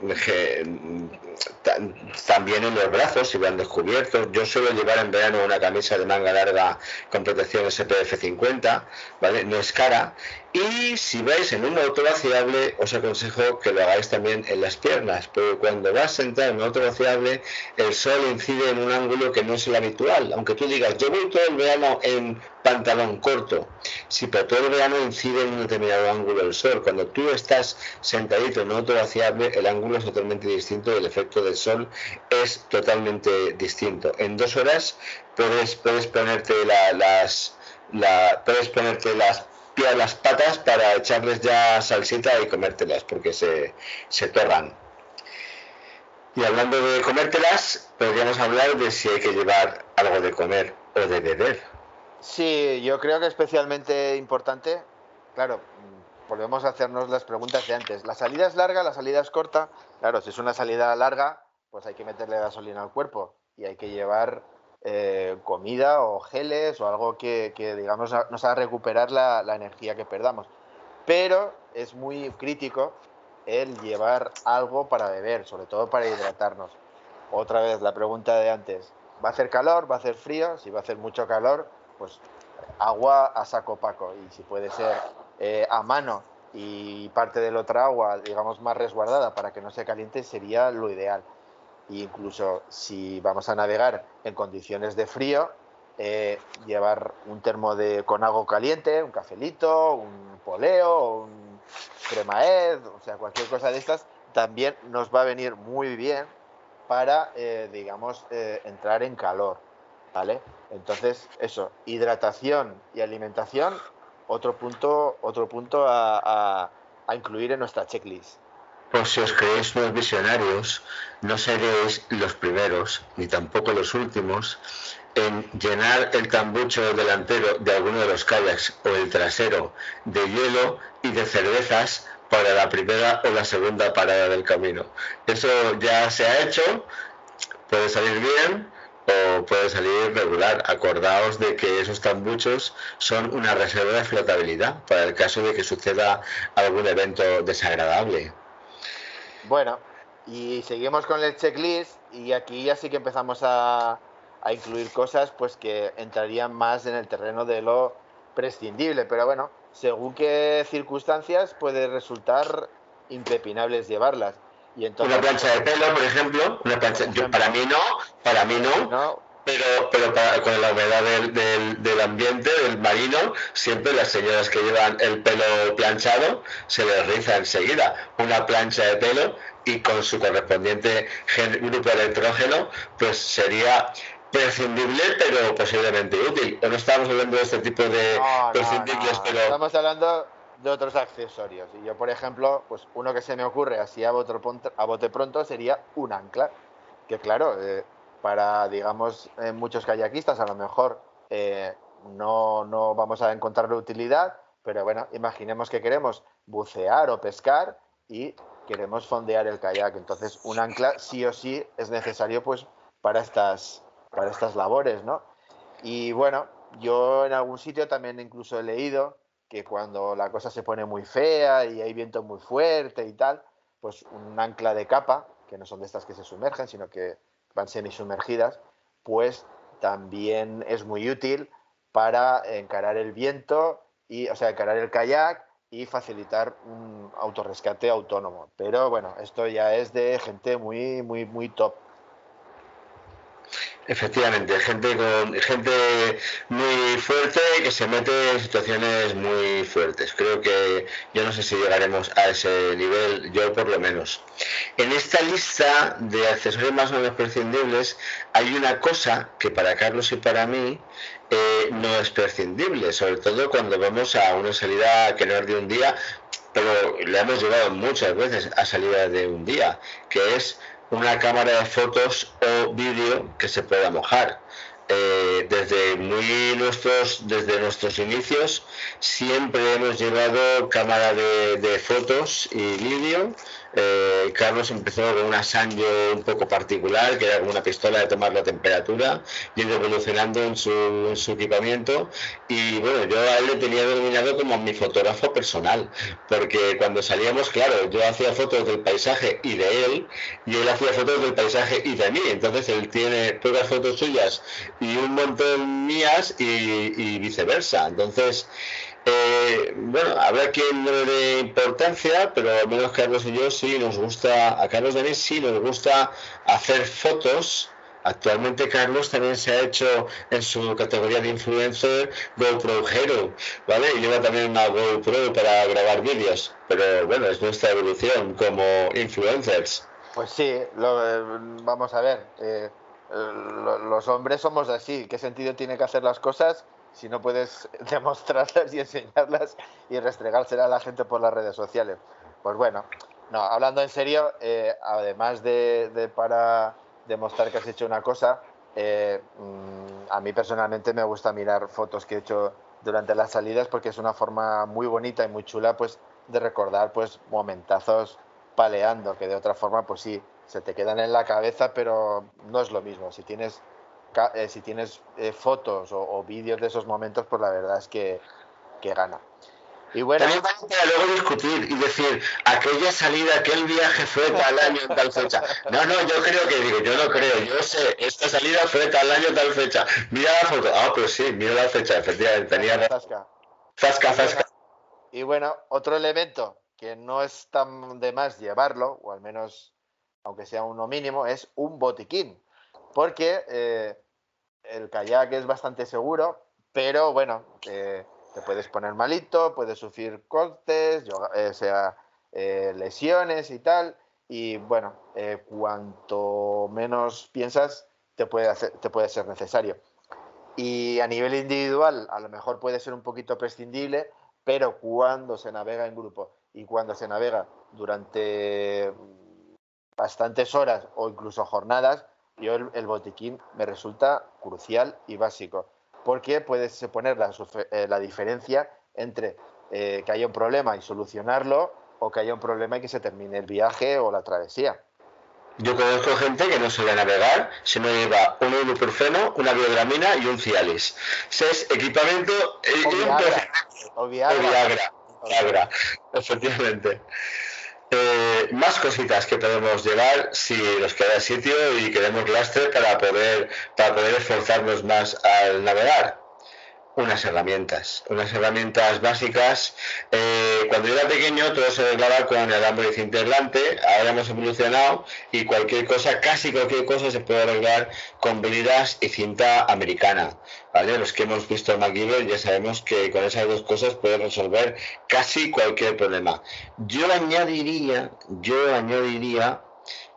también en los brazos si van descubiertos. Yo suelo llevar en verano una camisa de manga larga con protección SPF 50, ¿vale? No es cara. Y si vais en un motor vaciable, os aconsejo que lo hagáis también en las piernas, porque cuando vas entrar en un motor vaciable, el sol incide en un ángulo que no es el habitual. Aunque tú digas, yo voy todo el verano en pantalón corto, si por todo el verano incide en un determinado ángulo el sol, cuando tú estás sentadito en un motor vaciable, el ángulo es totalmente distinto y el efecto del sol es totalmente distinto. En dos horas puedes, puedes ponerte las puedes ponerte las las patas para echarles ya salsita y comértelas porque se, se torran. Y hablando de comértelas, podríamos hablar de si hay que llevar algo de comer o de beber. Sí, yo creo que especialmente importante, claro, volvemos a hacernos las preguntas de antes. ¿La salida es larga, la salida es corta? Claro, si es una salida larga, pues hay que meterle gasolina al cuerpo y hay que llevar eh, comida o geles o algo que, digamos, nos haga recuperar la, energía que perdamos. Pero es muy crítico el llevar algo para beber, sobre todo para hidratarnos. Otra vez la pregunta de antes, ¿va a hacer calor? ¿Va a hacer frío? Si va a hacer mucho calor, pues agua a saco paco y si puede ser eh, a mano y parte de la otra agua, digamos, más resguardada para que no se caliente, sería lo ideal incluso si vamos a navegar en condiciones de frío, eh, llevar un termo de, con agua caliente, un cafelito, un poleo, un cremaed, o sea, cualquier cosa de estas, también nos va a venir muy bien para, eh, digamos, eh, entrar en calor, ¿vale? Entonces, eso, hidratación y alimentación, otro punto, otro punto a incluir en nuestra checklist. Por si os creéis unos visionarios, no seréis los primeros, ni tampoco los últimos, en llenar el tambucho delantero de alguno de los kayaks o el trasero de hielo y de cervezas para la primera o la segunda parada del camino. Eso ya se ha hecho, puede salir bien o puede salir regular. Acordaos de que esos tambuchos son una reserva de flotabilidad para el caso de que suceda algún evento desagradable. Bueno, y seguimos con el checklist y aquí ya sí que empezamos a, incluir cosas pues que entrarían más en el terreno de lo prescindible, pero bueno, según qué circunstancias puede resultar impepinables llevarlas. Y entonces, una plancha de pelo, por ejemplo, una plancha, para mí no, para mí no, pero, pero con la humedad del, del, ambiente, del marino, siempre las señoras que llevan el pelo planchado se les riza enseguida una plancha de pelo y con su correspondiente grupo electrógeno, pues sería prescindible pero posiblemente útil. no estamos hablando de este tipo de prescindibles, pero... Estamos hablando de otros accesorios. Y yo, por ejemplo, pues uno que se me ocurre así a bote, a bote pronto sería un ancla. Que claro, eh, para, digamos, muchos kayakistas a lo mejor eh, no, no vamos a encontrarle utilidad, pero bueno, imaginemos que queremos bucear o pescar y queremos fondear el kayak. Entonces, un ancla sí o sí es necesario pues para estas, para estas labores, ¿no? Y bueno, yo en algún sitio también incluso he leído que cuando la cosa se pone muy fea y hay viento muy fuerte y tal, pues un ancla de capa, que no son de estas que se sumergen, sino que van semisumergidas, pues también es muy útil para encarar el viento y, o sea, encarar el kayak y facilitar un autorrescate autónomo. Pero bueno, esto ya es de gente muy, muy, muy top. Efectivamente, gente con gente muy fuerte que se mete en situaciones muy fuertes. Creo que yo no sé si llegaremos a ese nivel, yo por lo menos. En esta lista de accesorios más o menos prescindibles hay una cosa que para Carlos y para mí eh, no es prescindible, sobre todo cuando vamos a una salida que no es de un día, pero le hemos llevado muchas veces a salida de un día, que es una cámara de fotos o vídeo que se pueda mojar. eh, desde muy nuestros, desde nuestros inicios, siempre hemos llevado cámara de, de fotos y vídeo eh, Carlos empezó con una Sanyo un poco particular, que era como una pistola de tomar la temperatura, y evolucionando en su, equipamiento. Y bueno, yo a él le tenía denominado como mi fotógrafo personal, porque cuando salíamos, claro, yo hacía fotos del paisaje y de él, y él hacía fotos del paisaje y de mí. Entonces él tiene pocas fotos suyas y un montón mías y viceversa. Entonces, eh, bueno, habrá quien no le dé importancia, pero al menos Carlos y yo sí nos gusta, a Carlos Denis sí nos gusta hacer fotos. Actualmente Carlos también se ha hecho en su categoría de influencer GoPro Hero, ¿vale? Y lleva también una GoPro para grabar vídeos, pero bueno, es nuestra evolución como influencers. Pues sí, lo, eh, vamos a ver, eh, los hombres somos así, ¿qué sentido tiene que hacer las cosas? Si no puedes demostrarlas y enseñarlas y restregárselas a la gente por las redes sociales. Pues bueno, no, hablando en serio, eh, además de, para demostrar que has hecho una cosa, eh, mm, a mí personalmente me gusta mirar fotos que he hecho durante las salidas porque es una forma muy bonita y muy chula pues de recordar pues momentazos paleando que de otra forma pues sí se te quedan en la cabeza pero no es lo mismo si tienes eh, si tienes eh, fotos o, vídeos de esos momentos, pues la verdad es que, gana. Y bueno, También para luego discutir y decir, aquella salida, aquel viaje fue tal año, tal fecha. No, no, yo creo que digo, yo no creo, yo sé, esta salida fue tal año, tal fecha. Mira la foto, ah, pues sí, mira la fecha, efectivamente, tenía... Zasca. Zasca, zasca. Y bueno, otro elemento que no es tan de más llevarlo, o al menos, aunque sea uno mínimo, es un botiquín porque eh, el kayak es bastante seguro, pero bueno, te puedes poner malito, puedes sufrir cortes, eh, sea eh, lesiones y tal, y bueno, cuanto menos piensas, te puede, te puede ser necesario. Y a nivel individual, a lo mejor puede ser un poquito prescindible, pero cuando se navega en grupo y cuando se navega durante bastantes horas o incluso jornadas, yo el, botiquín me resulta crucial y básico, porque puedes poner la, eh, la diferencia entre eh, que haya un problema y solucionarlo o que haya un problema y que se termine el viaje o la travesía. Yo conozco gente que no sabe navegar, si no lleva un ibuprofeno, una biodramina y un Cialis. es equipamiento o Viagra. O Viagra, efectivamente. Eh, más cositas que podemos llevar si nos queda sitio y queremos lastre para poder, para poder esforzarnos más al navegar unas herramientas, unas herramientas básicas. Eh, cuando era pequeño todo se arreglaba con el alambre de cinta ahora hemos evolucionado y cualquier cosa, casi cualquier cosa se puede arreglar con bridas y cinta americana. Los que hemos visto MacGyver ya sabemos que con esas dos cosas puede resolver casi cualquier problema. Yo añadiría, yo añadiría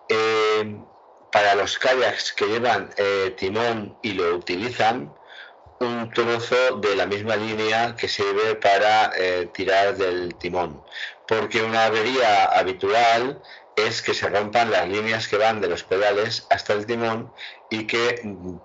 eh, para los kayaks que llevan eh, timón y lo utilizan, un trozo de la misma línea que sirve para eh, tirar del timón, porque una avería habitual es que se rompan las líneas que van de los pedales hasta el timón y que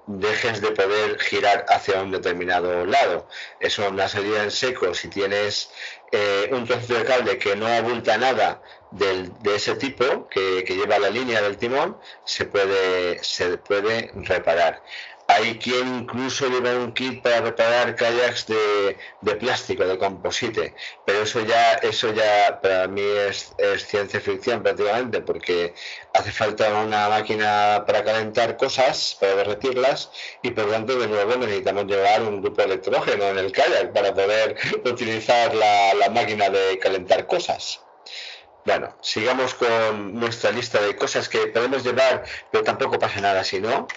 dejes de poder girar hacia un determinado lado. Eso una salida en seco, si tienes eh, un trozo de cable que no abulta nada de ese tipo que, que, lleva la línea del timón, se puede, se puede reparar. Hay quien incluso lleva un kit para reparar kayaks de, plástico, de composite, pero eso ya, eso ya para mí es, ciencia ficción prácticamente, porque hace falta una máquina para calentar cosas, para derretirlas, y por tanto de nuevo necesitamos llevar un grupo de electrógeno en el kayak para poder utilizar la, la máquina de calentar cosas. Bueno, sigamos con nuestra lista de cosas que podemos llevar, pero tampoco pasa nada si no.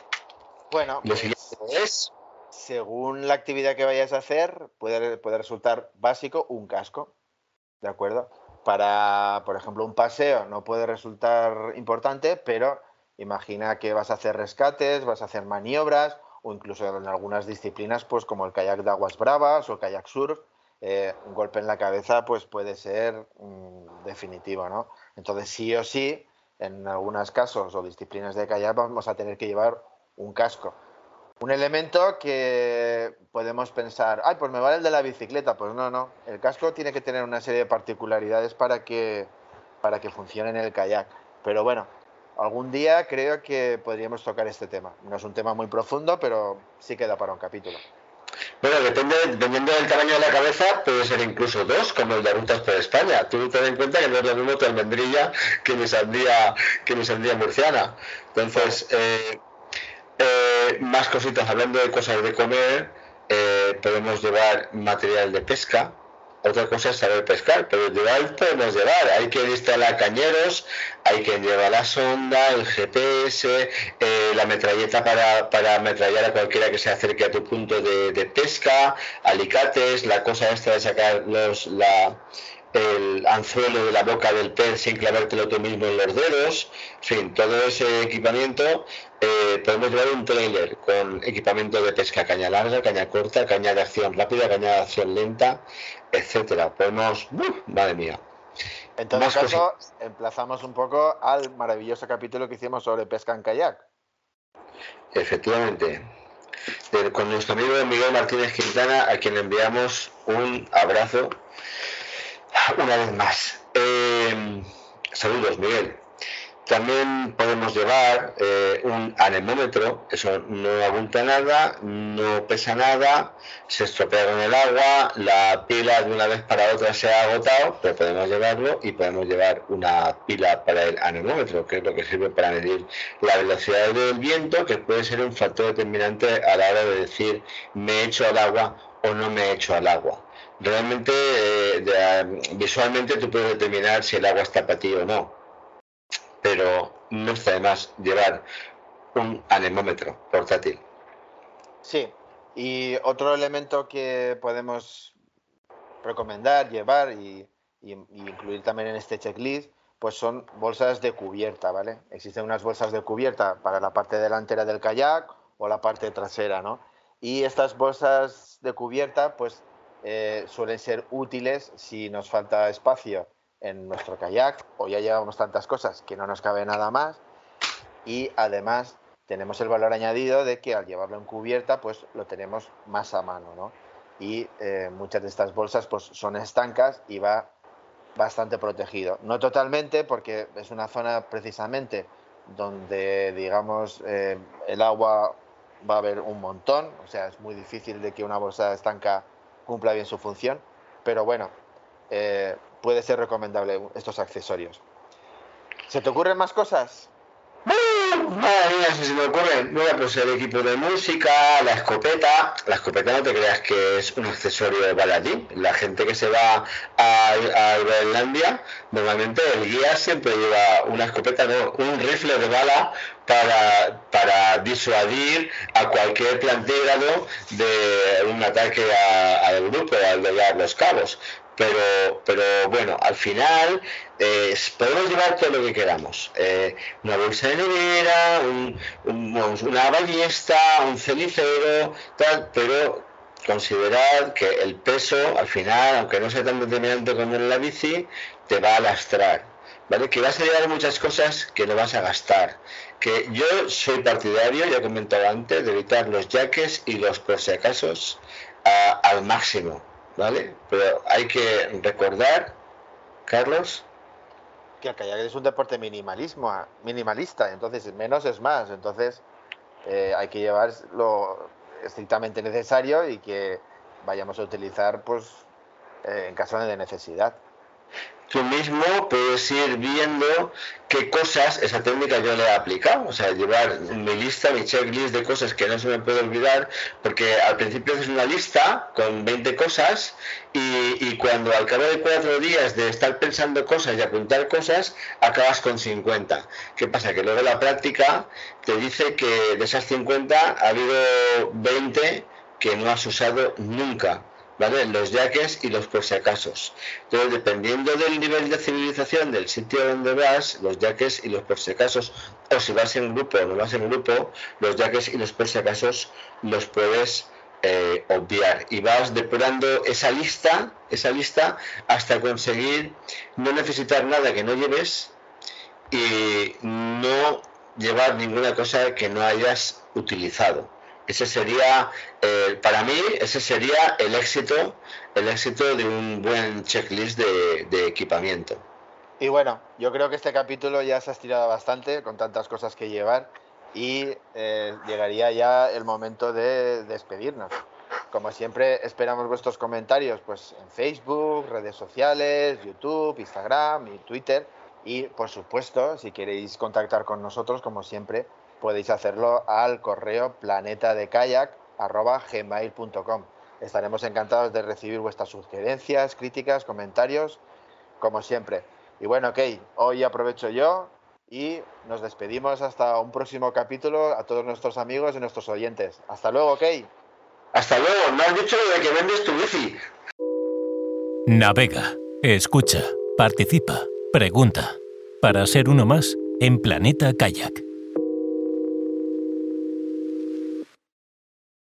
Bueno, pues, según la actividad que vayas a hacer, puede, puede resultar básico un casco, ¿de acuerdo? Para, por ejemplo, un paseo no puede resultar importante, pero imagina que vas a hacer rescates, vas a hacer maniobras o incluso en algunas disciplinas, pues como el kayak de aguas bravas o el kayak surf, eh, un golpe en la cabeza pues puede ser mm, definitivo, ¿no? Entonces sí o sí, en algunos casos o disciplinas de kayak vamos a tener que llevar un casco. Un elemento que podemos pensar, ay, pues me vale el de la bicicleta. Pues no, no. El casco tiene que tener una serie de particularidades para que, para que funcione en el kayak. Pero bueno, algún día creo que podríamos tocar este tema. No es un tema muy profundo, pero sí queda para un capítulo. Bueno, depende, dependiendo del tamaño de la cabeza, puede ser incluso dos, como el de Rutas por España. Tú ten en cuenta que no es lo mismo tu almendrilla que mi sandía, que mi sandía murciana. Entonces, eh, eh, más cositas, hablando de cosas de comer, eh, podemos llevar material de pesca. Otra cosa es saber pescar, pero llevar podemos llevar. Hay que instalar cañeros, hay que llevar la sonda, el GPS, eh, la metralleta para, para ametrallar a cualquiera que se acerque a tu punto de, de pesca, alicates, la cosa esta de sacar los, la, el anzuelo de la boca del pez sin clavártelo tú mismo en los dedos, en fin, todo ese equipamiento, eh, podemos llevar un trailer con equipamiento de pesca, caña larga, caña corta, caña de acción rápida, caña de acción lenta, etcétera. Podemos, madre mía. En todo caso, emplazamos un poco al maravilloso capítulo que hicimos sobre pesca en kayak. Efectivamente. con nuestro amigo Miguel Martínez Quintana, a quien enviamos un abrazo una vez más. Eh, saludos, Miguel. También podemos llevar eh, un anemómetro, eso no abulta nada, no pesa nada, se estropea con el agua, la pila de una vez para otra se ha agotado, pero podemos llevarlo y podemos llevar una pila para el anemómetro, que es lo que sirve para medir la velocidad del viento, que puede ser un factor determinante a la hora de decir me he hecho al agua o no me he hecho al agua realmente eh, visualmente tú puedes determinar si el agua está para ti o no, pero no está de más llevar un anemómetro portátil. Sí, y otro elemento que podemos recomendar, llevar y, incluir también en este checklist, pues son bolsas de cubierta, ¿vale? Existen unas bolsas de cubierta para la parte delantera del kayak o la parte trasera, ¿no? Y estas bolsas de cubierta, pues eh, suelen ser útiles si nos falta espacio en nuestro kayak o ya llevamos tantas cosas que no nos cabe nada más y además tenemos el valor añadido de que al llevarlo en cubierta pues lo tenemos más a mano ¿no? y eh, muchas de estas bolsas pues son estancas y va bastante protegido no totalmente porque es una zona precisamente donde digamos eh, el agua va a haber un montón o sea es muy difícil de que una bolsa estanca cumpla bien su función, pero bueno, eh, puede ser recomendable estos accesorios. ¿Se te ocurren más cosas? Madre mía, si se me ocurre. Bueno, pues el equipo de música, la escopeta. La escopeta no te creas que es un accesorio de baladín. La gente que se va a, a Groenlandia, normalmente el guía siempre lleva una escopeta, no, un rifle de bala para, disuadir a cualquier plantígrado de un ataque al grupo al doblar los cabos pero, pero bueno, al final eh, podemos llevar todo lo que queramos. Eh, una bolsa de nevera, una ballesta, un cenicero, tal, pero considerad que el peso, al final, aunque no sea tan determinante como en la bici, te va a lastrar. ¿Vale? Que vas a llevar muchas cosas que no vas a gastar. Que yo soy partidario, ya he comentado antes, de evitar los jaques y los por si acaso al máximo ¿vale? Pero hay que recordar, Carlos. Que el kayak es un deporte minimalismo, minimalista, entonces menos es más, entonces eh, hay que llevar lo estrictamente necesario y que vayamos a utilizar pues eh, en caso de necesidad tú mismo puedes ir viendo qué cosas esa técnica yo le he aplicado. O sea, llevar mi lista, mi checklist de cosas que no se me puede olvidar, porque al principio haces una lista con 20 cosas y, cuando al cabo de cuatro días de estar pensando cosas y apuntar cosas, acabas con 50. ¿Qué pasa? Que luego la práctica te dice que de esas 50 ha habido 20 que no has usado nunca. ¿Vale? Los yaques y los por si Entonces, dependiendo del nivel de civilización del sitio donde vas, los yaques y los por si o si vas en grupo o no vas en grupo, los yaques y los por si los puedes eh, obviar y vas depurando esa lista, esa lista hasta conseguir no necesitar nada que no lleves y no llevar ninguna cosa que no hayas utilizado. Ese sería, eh, para mí, ese sería el éxito, el éxito de un buen checklist de, equipamiento. Y bueno, yo creo que este capítulo ya se ha estirado bastante con tantas cosas que llevar y eh, llegaría ya el momento de despedirnos. Como siempre, esperamos vuestros comentarios pues, en Facebook, redes sociales, YouTube, Instagram y Twitter. Y, por supuesto, si queréis contactar con nosotros, como siempre, podéis hacerlo al correo planetadecayak.gmail.com. Estaremos encantados de recibir vuestras sugerencias, críticas, comentarios, como siempre. Y bueno, ok, hoy aprovecho yo y nos despedimos hasta un próximo capítulo a todos nuestros amigos y nuestros oyentes. Hasta luego, ok. Hasta luego, me has dicho de que vendes tu bici. Navega, escucha, participa, pregunta. Para ser uno más en Planeta Kayak.